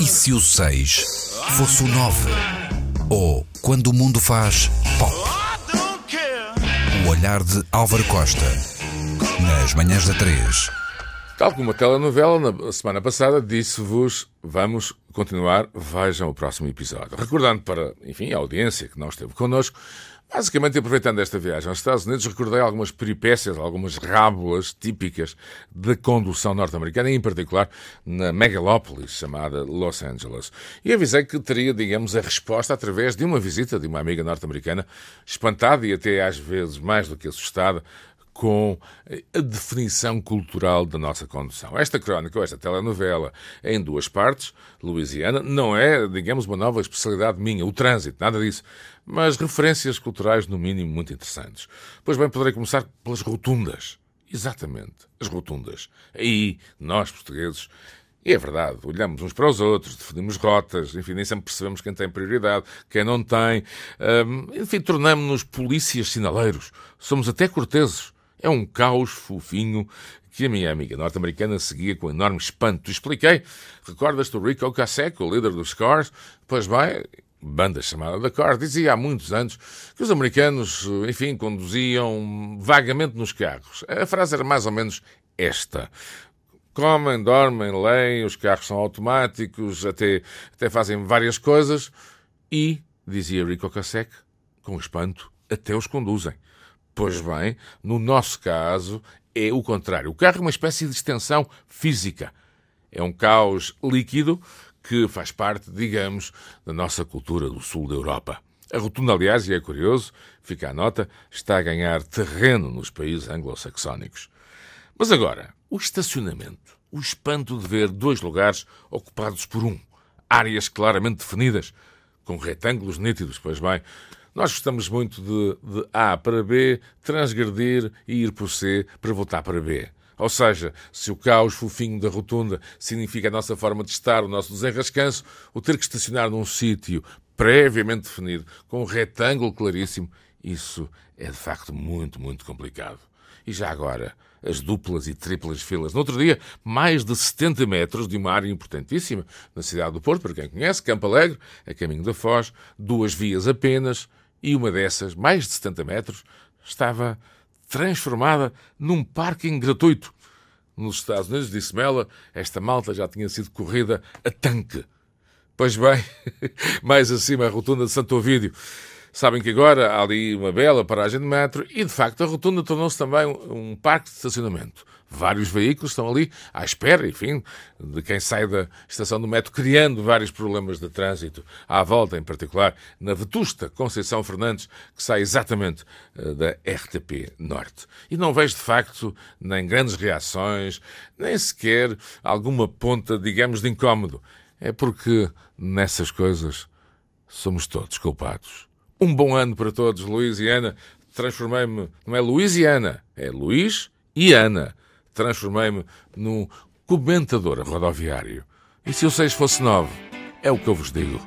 E se o 6 fosse o 9? Ou quando o mundo faz pop? O olhar de Álvaro Costa. Nas manhãs da 3. Tal como a telenovela, na semana passada disse-vos vamos continuar, vejam o próximo episódio. Recordando para, enfim, a audiência que não esteve connosco, basicamente aproveitando esta viagem aos Estados Unidos, recordei algumas peripécias, algumas rábulas típicas da condução norte-americana, em particular na megalópolis chamada Los Angeles. E avisei que teria, digamos, a resposta através de uma visita de uma amiga norte-americana, espantada e até às vezes mais do que assustada, com a definição cultural da nossa condução. Esta crónica, ou esta telenovela, é em duas partes, Louisiana, não é, digamos, uma nova especialidade minha, o trânsito, nada disso, mas referências culturais, no mínimo, muito interessantes. Pois bem, poderei começar pelas rotundas. Exatamente, as rotundas. Aí, nós, portugueses, e é verdade, olhamos uns para os outros, definimos rotas, enfim, nem sempre percebemos quem tem prioridade, quem não tem. Um, enfim, tornamos-nos polícias sinaleiros. Somos até corteses. É um caos fofinho que a minha amiga norte-americana seguia com enorme espanto. Expliquei. Recordas-te o Rico Ocasek, o líder dos Cars? Pois bem, banda chamada The Cars, dizia há muitos anos que os americanos, enfim, conduziam vagamente nos carros. A frase era mais ou menos esta. Comem, dormem, leem, os carros são automáticos, até, até fazem várias coisas e, dizia Rico Ocasek, com espanto, até os conduzem. Pois bem, no nosso caso é o contrário. O carro é uma espécie de extensão física. É um caos líquido que faz parte, digamos, da nossa cultura do sul da Europa. A rotunda, aliás, e é curioso, fica a nota, está a ganhar terreno nos países anglo-saxónicos. Mas agora, o estacionamento. O espanto de ver dois lugares ocupados por um. Áreas claramente definidas, com retângulos nítidos, pois bem, nós gostamos muito de, de A para B, transgredir e ir por C para voltar para B. Ou seja, se o caos fofinho da rotunda significa a nossa forma de estar, o nosso desenrascanço, o ter que estacionar num sítio previamente definido, com um retângulo claríssimo, isso é de facto muito, muito complicado. E já agora, as duplas e triplas filas. No outro dia, mais de 70 metros de uma área importantíssima na cidade do Porto, para quem conhece, Campo Alegre, a caminho da Foz, duas vias apenas, e uma dessas, mais de 70 metros, estava transformada num parking gratuito. Nos Estados Unidos, disse-me ela, esta malta já tinha sido corrida a tanque. Pois bem, mais acima a rotunda de Santo Ovídio. Sabem que agora há ali uma bela paragem de metro e, de facto, a rotunda tornou-se também um, parque de estacionamento. Vários veículos estão ali à espera, enfim, de quem sai da estação do metro, criando vários problemas de trânsito. À volta, em particular, na vetusta Conceição Fernandes, que sai exatamente uh, da RTP Norte. E não vejo, de facto, nem grandes reações, nem sequer alguma ponta, digamos, de incómodo. É porque nessas coisas somos todos culpados. Um bom ano para todos, Luís e Ana. Transformei-me, não é Luísiana, é Luís e Ana. Transformei-me num comentador rodoviário. E se o 6 fosse 9? É o que eu vos digo.